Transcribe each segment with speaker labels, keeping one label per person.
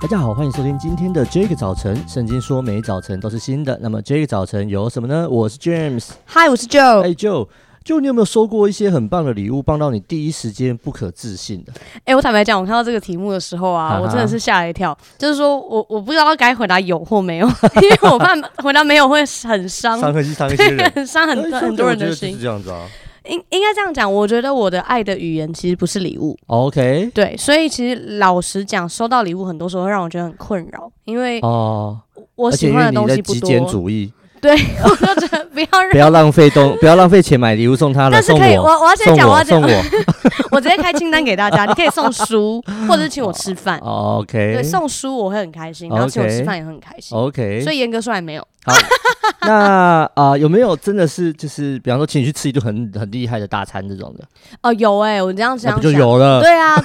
Speaker 1: 大家好，欢迎收听今天的 Jake 早晨。圣经说每早晨都是新的，那么 Jake 早晨有什么呢？我是
Speaker 2: James，Hi，，我是 Joe。
Speaker 1: 哎，Joe，Joe，你有没有收过一些很棒的礼物，帮到你第一时间不可置信的？
Speaker 2: 哎，我坦白讲，我看到这个题目的时候啊，我真的是吓了一跳。就是说我我不知道该回答有或没有，因为我怕回答没有会很伤，
Speaker 1: 伤很伤一些人，
Speaker 2: 伤很很多人的心。
Speaker 1: 是这样子啊。
Speaker 2: 应应该这样讲，我觉得我的爱的语言其实不是礼物。
Speaker 1: OK，
Speaker 2: 对，所以其实老实讲，收到礼物很多时候会让我觉得很困扰，因为哦，我喜欢的东西不多。
Speaker 1: 极简主义。
Speaker 2: 对，我就觉得不要
Speaker 1: 不要浪费东，不要浪费钱买礼物送他了。
Speaker 2: 但是可以，我我要先讲，我要
Speaker 1: 送我，
Speaker 2: 我直接开清单给大家，你可以送书，或者是请我吃饭。
Speaker 1: OK，
Speaker 2: 对，送书我会很开心，然后请我吃饭也很开心。
Speaker 1: OK，
Speaker 2: 所以严格说来没有。
Speaker 1: 好，那啊有没有真的是就是，比方说请你去吃一顿很很厉害的大餐这种的？
Speaker 2: 哦，有哎，我这样想，
Speaker 1: 不就有了？
Speaker 2: 对啊。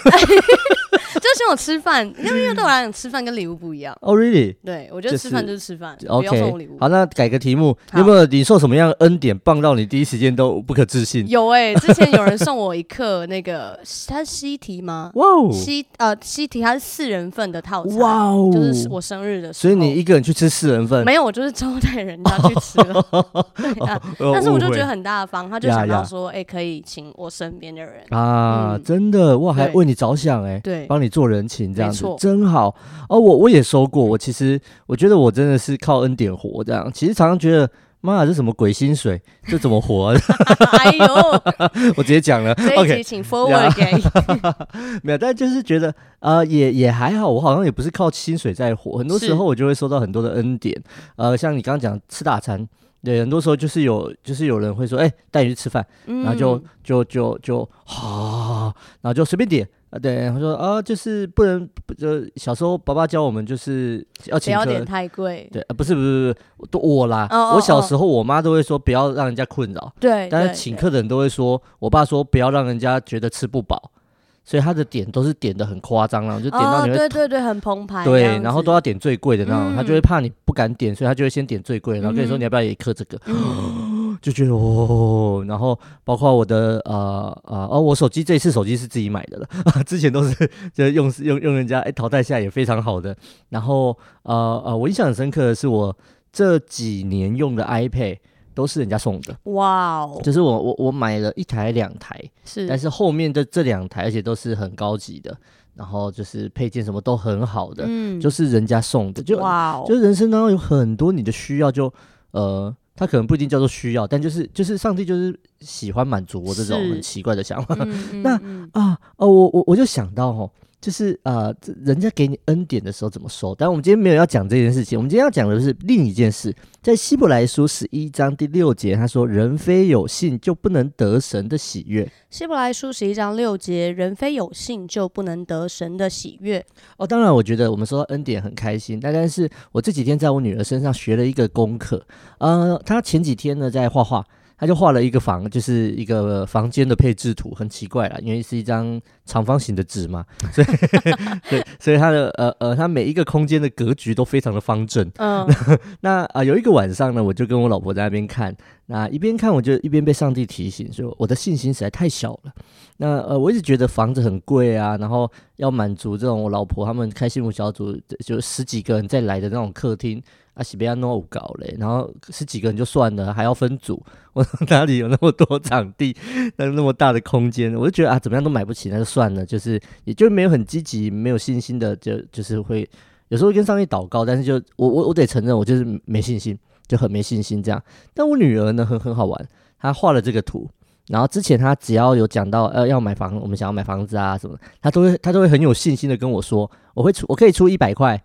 Speaker 2: 就请我吃饭，因为因为对我来讲，吃饭跟礼物不一样。
Speaker 1: 哦，really？
Speaker 2: 对，我觉得吃饭就是吃饭
Speaker 1: ，OK。
Speaker 2: 不要送我礼物。
Speaker 1: 好，那改个题目，有没有你受什么样的恩典，棒到你第一时间都不可置信？
Speaker 2: 有哎，之前有人送我一克那个，它是西提吗？哇哦，西呃西提，它是四人份的套餐，哇哦，就是我生日的时候。
Speaker 1: 所以你一个人去吃四人份？
Speaker 2: 没有，我就是招待人家去吃了。对啊，但是我就觉得很大方，他就想到说，哎，可以请我身边的人
Speaker 1: 啊，真的哇，还为你着想哎，对，帮你做人情这样。
Speaker 2: 子
Speaker 1: 真好哦！我我也收过，我其实我觉得我真的是靠恩典活这样。其实常常觉得，妈呀，这什么鬼薪水？这怎么活？
Speaker 2: 哎呦，
Speaker 1: 我直接讲了。OK，
Speaker 2: 请 forward 给
Speaker 1: 没有，但就是觉得呃，也也还好。我好像也不是靠薪水在活，很多时候我就会收到很多的恩典。呃，像你刚刚讲吃大餐，对，很多时候就是有就是有人会说，哎，带你去吃饭，然后就就就就好，然后就随便点。对，他说啊，就是不能，就小时候爸爸教我们，就是要请客，
Speaker 2: 不要点太贵。
Speaker 1: 对，啊，不是不是不是，我啦，我小时候我妈都会说不要让人家困扰。对，但是请客的人都会说，我爸说不要让人家觉得吃不饱，所以他的点都是点的很夸张，然后就点到你会，
Speaker 2: 对对对，很澎湃。
Speaker 1: 对，然后都要点最贵的那种，他就会怕你不敢点，所以他就会先点最贵，然后跟你说你要不要也刻这个。就觉得哦，然后包括我的呃呃哦，我手机这次手机是自己买的了，之前都是就用用用人家哎淘汰下也非常好的。然后呃呃，我印象很深刻的是我这几年用的 iPad 都是人家送的，哇哦，就是我我我买了一台两台，是，但是后面的这两台而且都是很高级的，然后就是配件什么都很好的，嗯，就是人家送的，就哇哦，就人生当中有很多你的需要就呃。他可能不一定叫做需要，但就是就是上帝就是喜欢满足我这种很奇怪的想法。嗯、那啊哦，我我我就想到哦。就是呃，人家给你恩典的时候怎么收？但我们今天没有要讲这件事情，我们今天要讲的是另一件事。在希伯来书十一章第六节，他说：“人非有信就不能得神的喜悦。”
Speaker 2: 希伯来书十一章六节，人非有信就不能得神的喜悦。
Speaker 1: 哦，当然，我觉得我们说到恩典很开心。但但是我这几天在我女儿身上学了一个功课。呃，她前几天呢在画画。他就画了一个房，就是一个房间的配置图，很奇怪啦，因为是一张长方形的纸嘛，所以 对，所以他的呃呃，他每一个空间的格局都非常的方正。嗯，那啊、呃，有一个晚上呢，我就跟我老婆在那边看，那一边看我就一边被上帝提醒说，我的信心实在太小了。那呃，我一直觉得房子很贵啊，然后要满足这种我老婆他们开幸福小组就十几个人再来的那种客厅。啊，西比亚诺搞嘞，然后十几个人就算了，还要分组，我哪里有那么多场地，那那么大的空间，我就觉得啊，怎么样都买不起，那就算了，就是也就没有很积极、没有信心的，就就是会有时候跟上帝祷告，但是就我我我得承认，我就是没信心，就很没信心这样。但我女儿呢，很很好玩，她画了这个图，然后之前她只要有讲到呃要买房，我们想要买房子啊什么，她都会她都会很有信心的跟我说，我会出我可以出一百块。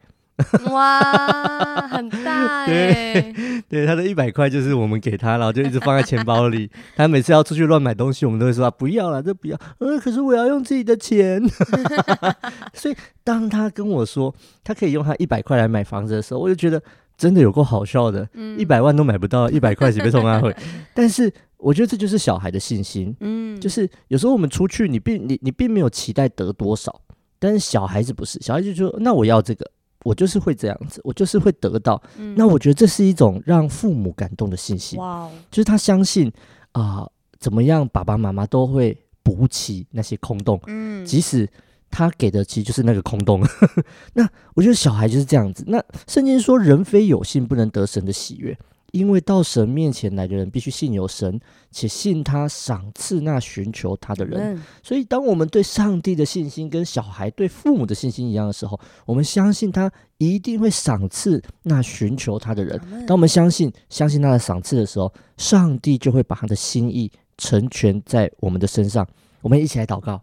Speaker 2: 哇，很大哎！
Speaker 1: 对，他的一百块就是我们给他，然后就一直放在钱包里。他每次要出去乱买东西，我们都会说啊，不要了，这不要。嗯，可是我要用自己的钱。所以当他跟我说他可以用他一百块来买房子的时候，我就觉得真的有够好笑的。一百万都买不到，一百块钱被送他会。但是我觉得这就是小孩的信心。嗯，就是有时候我们出去，你并你你并没有期待得多少，但是小孩子不是，小孩子就说那我要这个。我就是会这样子，我就是会得到。嗯、那我觉得这是一种让父母感动的信心。哇哦，就是他相信啊、呃，怎么样，爸爸妈妈都会补齐那些空洞。嗯，即使他给的其实就是那个空洞。那我觉得小孩就是这样子。那圣经说，人非有信不能得神的喜悦。因为到神面前来的人，必须信有神，且信他赏赐那寻求他的人。嗯、所以，当我们对上帝的信心跟小孩对父母的信心一样的时候，我们相信他一定会赏赐那寻求他的人。嗯、当我们相信相信他的赏赐的时候，上帝就会把他的心意成全在我们的身上。我们一起来祷告。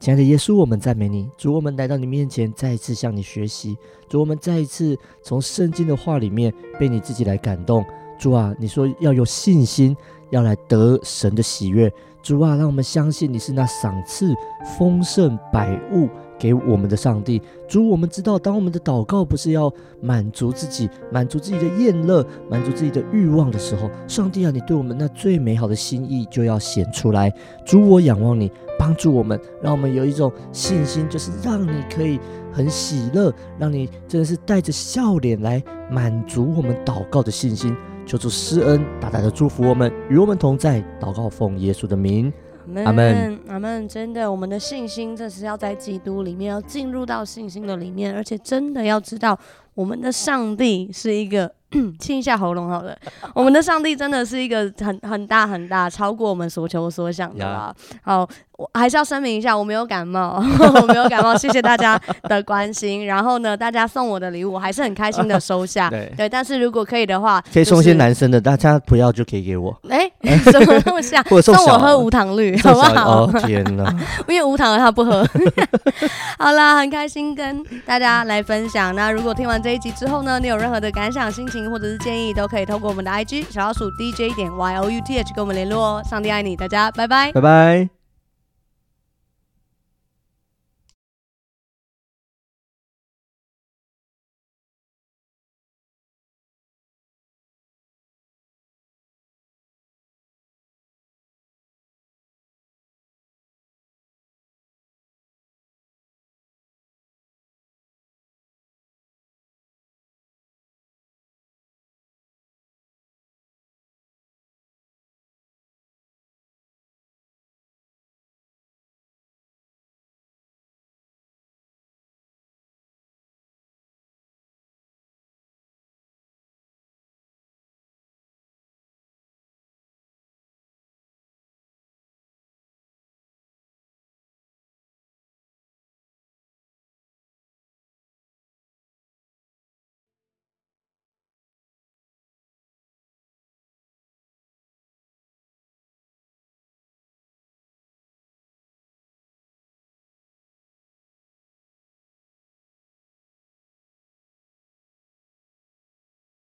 Speaker 1: 亲爱的耶稣，我们赞美你，主，我们来到你面前，再一次向你学习。主，我们再一次从圣经的话里面被你自己来感动。主啊，你说要有信心，要来得神的喜悦。主啊，让我们相信你是那赏赐丰盛百物给我们的上帝。主，我们知道，当我们的祷告不是要满足自己、满足自己的厌乐、满足自己的欲望的时候，上帝啊，你对我们那最美好的心意就要显出来。主，我仰望你。帮助我们，让我们有一种信心，就是让你可以很喜乐，让你真的是带着笑脸来满足我们祷告的信心。求主施恩，大大的祝福我们，与我们同在。祷告奉耶稣的名，阿门，
Speaker 2: 阿门。真的，我们的信心这是要在基督里面，要进入到信心的里面，而且真的要知道，我们的上帝是一个。清一下喉咙好了，我们的上帝真的是一个很很大很大，超过我们所求所想的啦。Yeah. 好，我还是要声明一下，我没有感冒，我没有感冒，谢谢大家的关心。然后呢，大家送我的礼物，我还是很开心的收下。对，对，但是如果可以的话，
Speaker 1: 可以送些男生的，大家不要就可以给我。
Speaker 2: 哎、欸，怎么那么像？送我喝无糖绿，好不好？
Speaker 1: 哦天哪，
Speaker 2: 因为无糖的他不喝。好啦，很开心跟大家来分享。那如果听完这一集之后呢，你有任何的感想、心情？或者是建议都可以透过我们的 IG 小老鼠 DJ 点 YOUTH 跟我们联络哦。上帝爱你，大家拜拜，
Speaker 1: 拜拜。